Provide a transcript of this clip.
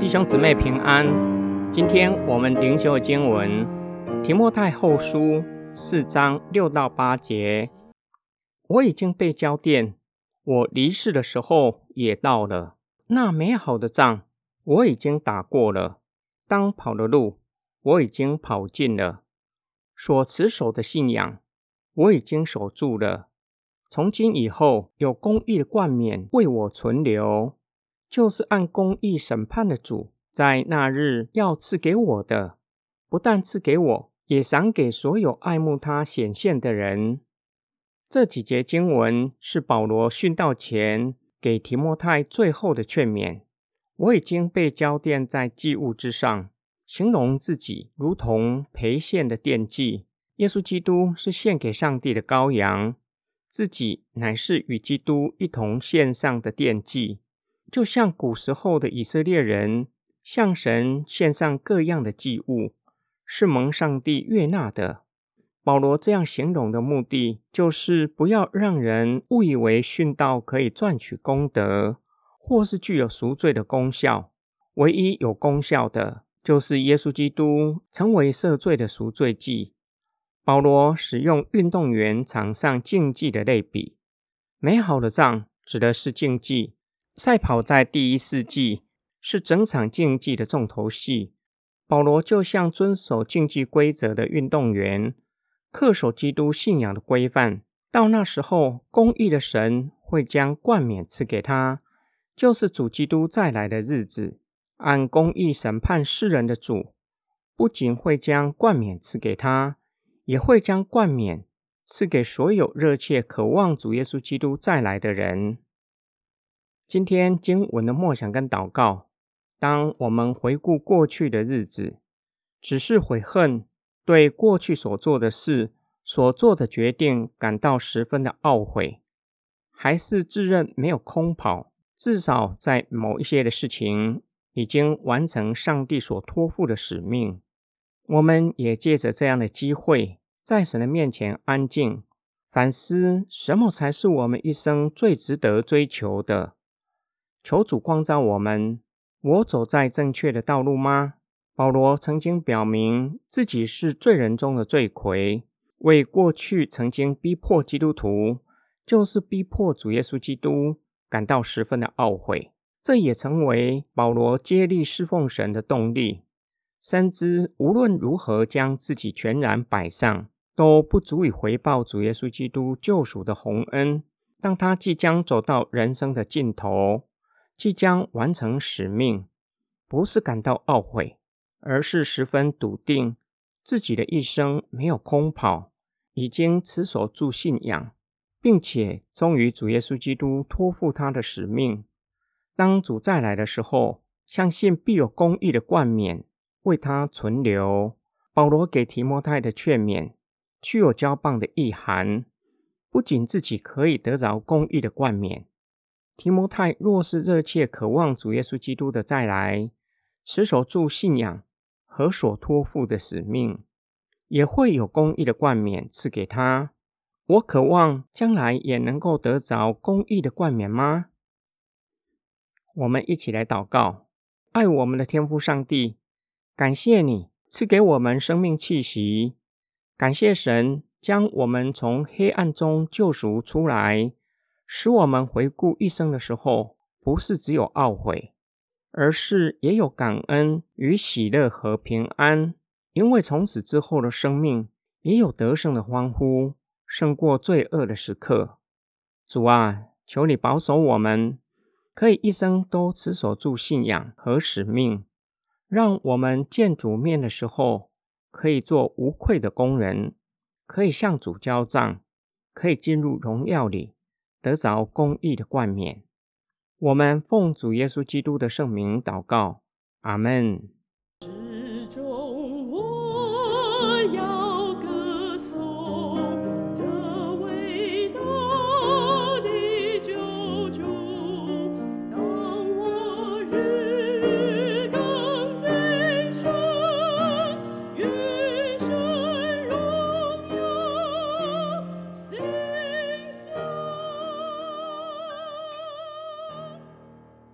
弟兄姊妹平安。今天我们灵修经文《提摩太后书》四章六到八节。我已经被交电，我离世的时候也到了。那美好的仗我已经打过了，当跑的路我已经跑尽了。所持守的信仰我已经守住了。从今以后，有公义的冠冕为我存留。就是按公义审判的主，在那日要赐给我的，不但赐给我，也赏给所有爱慕他显现的人。这几节经文是保罗殉道前给提摩太最后的劝勉。我已经被交奠在祭物之上，形容自己如同陪献的奠祭。耶稣基督是献给上帝的羔羊，自己乃是与基督一同献上的奠祭。就像古时候的以色列人向神献上各样的祭物，是蒙上帝悦纳的。保罗这样形容的目的，就是不要让人误以为殉道可以赚取功德，或是具有赎罪的功效。唯一有功效的，就是耶稣基督成为赦罪的赎罪祭。保罗使用运动员场上竞技的类比，美好的仗指的是竞技。赛跑在第一世纪是整场竞技的重头戏。保罗就像遵守竞技规则的运动员，恪守基督信仰的规范。到那时候，公义的神会将冠冕赐给他，就是主基督再来的日子。按公义审判世人的主，不仅会将冠冕赐给他，也会将冠冕赐给所有热切渴望主耶稣基督再来的人。今天经文的默想跟祷告，当我们回顾过去的日子，只是悔恨，对过去所做的事、所做的决定感到十分的懊悔，还是自认没有空跑，至少在某一些的事情已经完成上帝所托付的使命。我们也借着这样的机会，在神的面前安静反思，什么才是我们一生最值得追求的。求主光照我们，我走在正确的道路吗？保罗曾经表明自己是罪人中的罪魁，为过去曾经逼迫基督徒，就是逼迫主耶稣基督，感到十分的懊悔。这也成为保罗接力侍奉神的动力。深知无论如何将自己全然摆上，都不足以回报主耶稣基督救赎的洪恩。当他即将走到人生的尽头。即将完成使命，不是感到懊悔，而是十分笃定自己的一生没有空跑，已经持守住信仰，并且忠于主耶稣基督托付他的使命。当主再来的时候，相信必有公义的冠冕为他存留。保罗给提摩太的劝勉，具有交棒的意涵，不仅自己可以得着公义的冠冕。提摩太若是热切渴望主耶稣基督的再来，持守住信仰和所托付的使命，也会有公义的冠冕赐给他。我渴望将来也能够得着公义的冠冕吗？我们一起来祷告：爱我们的天父上帝，感谢你赐给我们生命气息，感谢神将我们从黑暗中救赎出来。使我们回顾一生的时候，不是只有懊悔，而是也有感恩与喜乐和平安。因为从此之后的生命也有得胜的欢呼，胜过罪恶的时刻。主啊，求你保守我们，可以一生都持守住信仰和使命，让我们见主面的时候，可以做无愧的工人，可以向主交账，可以进入荣耀里。得着公义的冠冕，我们奉主耶稣基督的圣名祷告，阿门。